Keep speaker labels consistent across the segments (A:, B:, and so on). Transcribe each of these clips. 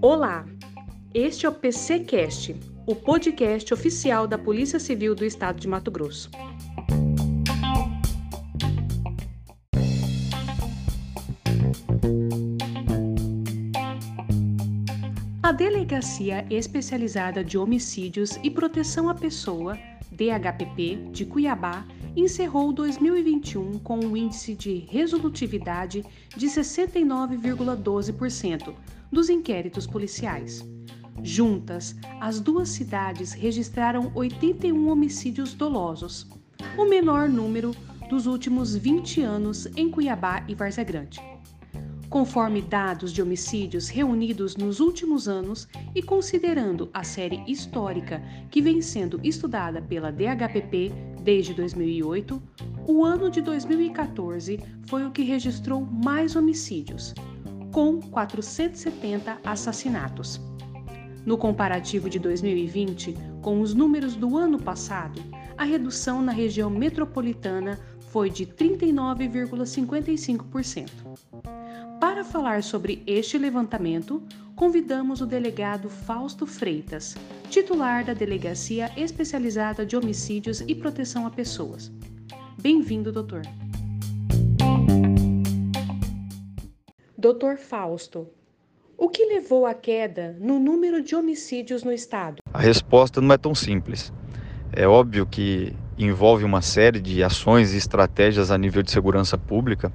A: Olá, este é o PCcast, o podcast oficial da Polícia Civil do Estado de Mato Grosso. A Delegacia Especializada de Homicídios e Proteção à Pessoa, DHPP, de Cuiabá, encerrou 2021 com um índice de resolutividade de 69,12% dos inquéritos policiais. Juntas, as duas cidades registraram 81 homicídios dolosos, o menor número dos últimos 20 anos em Cuiabá e Várzea Grande conforme dados de homicídios reunidos nos últimos anos e considerando a série histórica que vem sendo estudada pela DHPP desde 2008, o ano de 2014 foi o que registrou mais homicídios, com 470 assassinatos. No comparativo de 2020 com os números do ano passado, a redução na região metropolitana foi de 39,55%. Para falar sobre este levantamento, convidamos o delegado Fausto Freitas, titular da Delegacia Especializada de Homicídios e Proteção a Pessoas. Bem-vindo, doutor. Doutor Fausto, o que levou à queda no número de homicídios no estado?
B: A resposta não é tão simples. É óbvio que envolve uma série de ações e estratégias a nível de segurança pública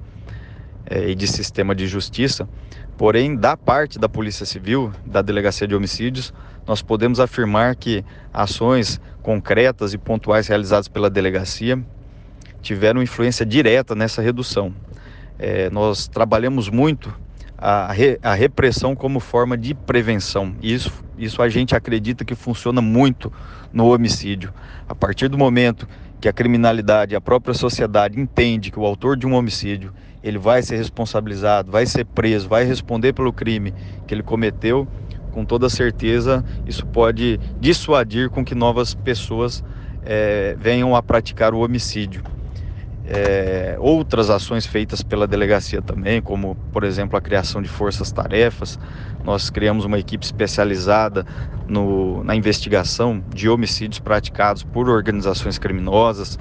B: e de sistema de justiça. Porém, da parte da Polícia Civil, da Delegacia de Homicídios, nós podemos afirmar que ações concretas e pontuais realizadas pela delegacia tiveram influência direta nessa redução. É, nós trabalhamos muito a, re, a, repressão como forma de prevenção. Isso, isso a gente acredita que funciona muito no homicídio. A partir do momento que a criminalidade, a própria sociedade entende que o autor de um homicídio ele vai ser responsabilizado, vai ser preso, vai responder pelo crime que ele cometeu, com toda certeza isso pode dissuadir com que novas pessoas é, venham a praticar o homicídio. É, outras ações feitas pela delegacia também, como por exemplo a criação de forças-tarefas. Nós criamos uma equipe especializada no, na investigação de homicídios praticados por organizações criminosas.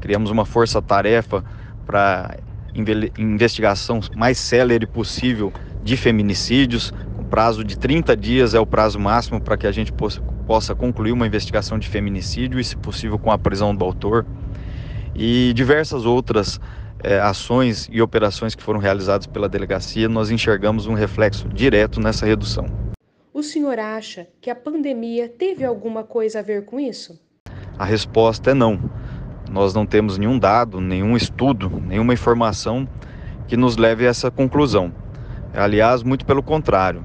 B: Criamos uma força-tarefa para investigação mais célere possível de feminicídios. O prazo de 30 dias é o prazo máximo para que a gente possa, possa concluir uma investigação de feminicídio e, se possível, com a prisão do autor. E diversas outras é, ações e operações que foram realizadas pela delegacia, nós enxergamos um reflexo direto nessa redução.
A: O senhor acha que a pandemia teve alguma coisa a ver com isso?
B: A resposta é não nós não temos nenhum dado, nenhum estudo, nenhuma informação que nos leve a essa conclusão. Aliás, muito pelo contrário,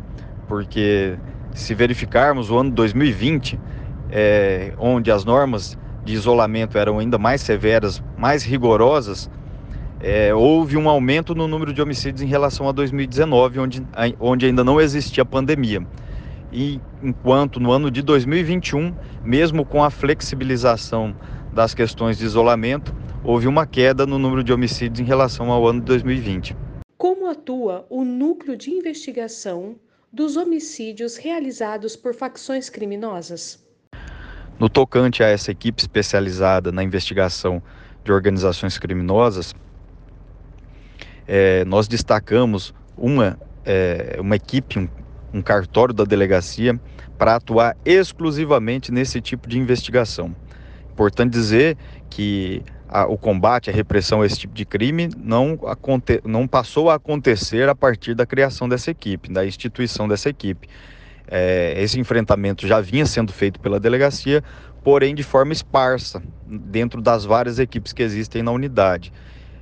B: porque se verificarmos o ano 2020, é, onde as normas de isolamento eram ainda mais severas, mais rigorosas, é, houve um aumento no número de homicídios em relação a 2019, onde, onde ainda não existia pandemia. E enquanto no ano de 2021, mesmo com a flexibilização das questões de isolamento, houve uma queda no número de homicídios em relação ao ano de 2020.
A: Como atua o núcleo de investigação dos homicídios realizados por facções criminosas?
B: No tocante a essa equipe especializada na investigação de organizações criminosas, é, nós destacamos uma, é, uma equipe, um, um cartório da delegacia, para atuar exclusivamente nesse tipo de investigação. Importante dizer que a, o combate, a repressão a esse tipo de crime não, aconte, não passou a acontecer a partir da criação dessa equipe, da instituição dessa equipe. É, esse enfrentamento já vinha sendo feito pela delegacia, porém de forma esparsa, dentro das várias equipes que existem na unidade.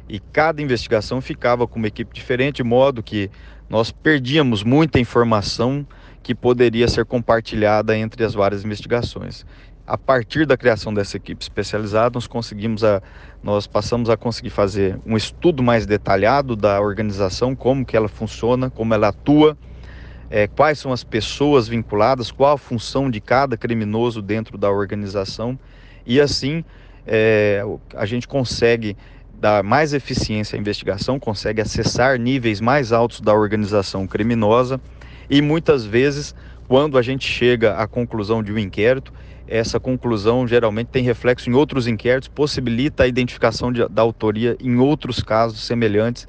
B: E cada investigação ficava com uma equipe diferente, de modo que nós perdíamos muita informação que poderia ser compartilhada entre as várias investigações a partir da criação dessa equipe especializada, nós conseguimos a, nós passamos a conseguir fazer um estudo mais detalhado da organização, como que ela funciona, como ela atua, é, quais são as pessoas vinculadas, qual a função de cada criminoso dentro da organização. E assim é, a gente consegue dá mais eficiência à investigação, consegue acessar níveis mais altos da organização criminosa. E muitas vezes, quando a gente chega à conclusão de um inquérito, essa conclusão geralmente tem reflexo em outros inquéritos, possibilita a identificação de, da autoria em outros casos semelhantes,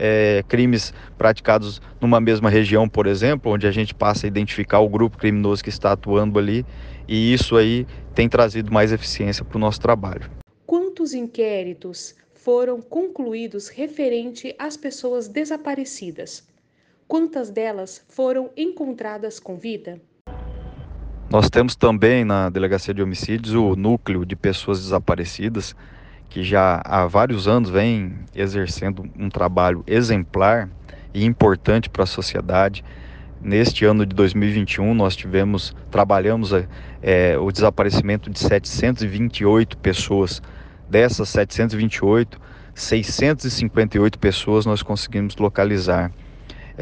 B: é, crimes praticados numa mesma região, por exemplo, onde a gente passa a identificar o grupo criminoso que está atuando ali, e isso aí tem trazido mais eficiência para o nosso trabalho.
A: Quantos inquéritos foram concluídos referente às pessoas desaparecidas? Quantas delas foram encontradas com vida?
B: Nós temos também na Delegacia de Homicídios o núcleo de pessoas desaparecidas, que já há vários anos vem exercendo um trabalho exemplar e importante para a sociedade. Neste ano de 2021, nós tivemos, trabalhamos é, o desaparecimento de 728 pessoas. Dessas 728, 658 pessoas nós conseguimos localizar.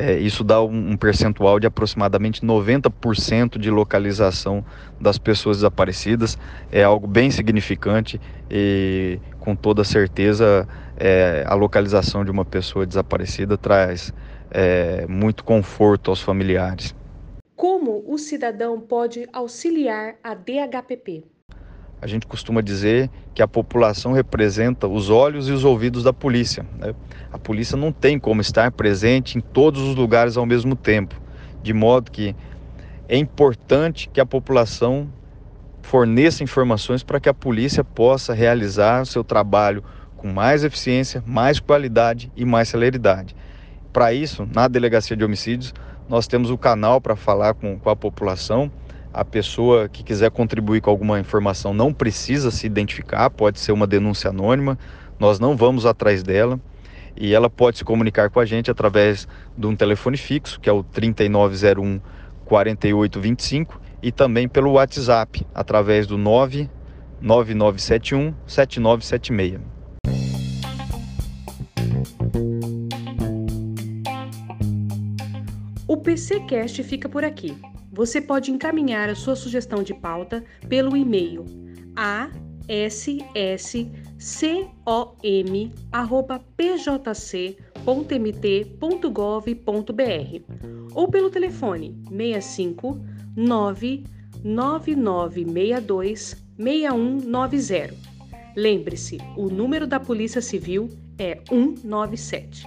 B: É, isso dá um, um, percentual de aproximadamente 90% de localização das pessoas desaparecidas. É algo bem significante e, com toda certeza, é, a localização de uma pessoa desaparecida traz é, muito conforto aos familiares.
A: Como o cidadão pode auxiliar a DHPP?
B: A gente costuma dizer que a população representa os olhos e os ouvidos da polícia. Né? A polícia não tem como estar presente em todos os lugares ao mesmo tempo, de modo que é importante que a população forneça informações para que a polícia possa realizar o seu trabalho com mais eficiência, mais qualidade e mais celeridade. Para isso, na Delegacia de Homicídios, nós temos o canal para falar com, com a população a pessoa que quiser contribuir com alguma informação não precisa se identificar, pode ser uma denúncia anônima, nós não vamos atrás dela e ela pode se comunicar com a gente através de um telefone fixo, que é o 3901 4825, e também pelo WhatsApp, através do 99971 7976.
A: O PCcast fica por aqui. Você pode encaminhar a sua sugestão de pauta pelo e-mail asscom@pjc.mt.gov.br ou pelo telefone 65 99962 6190. Lembre-se, o número da Polícia Civil é 197.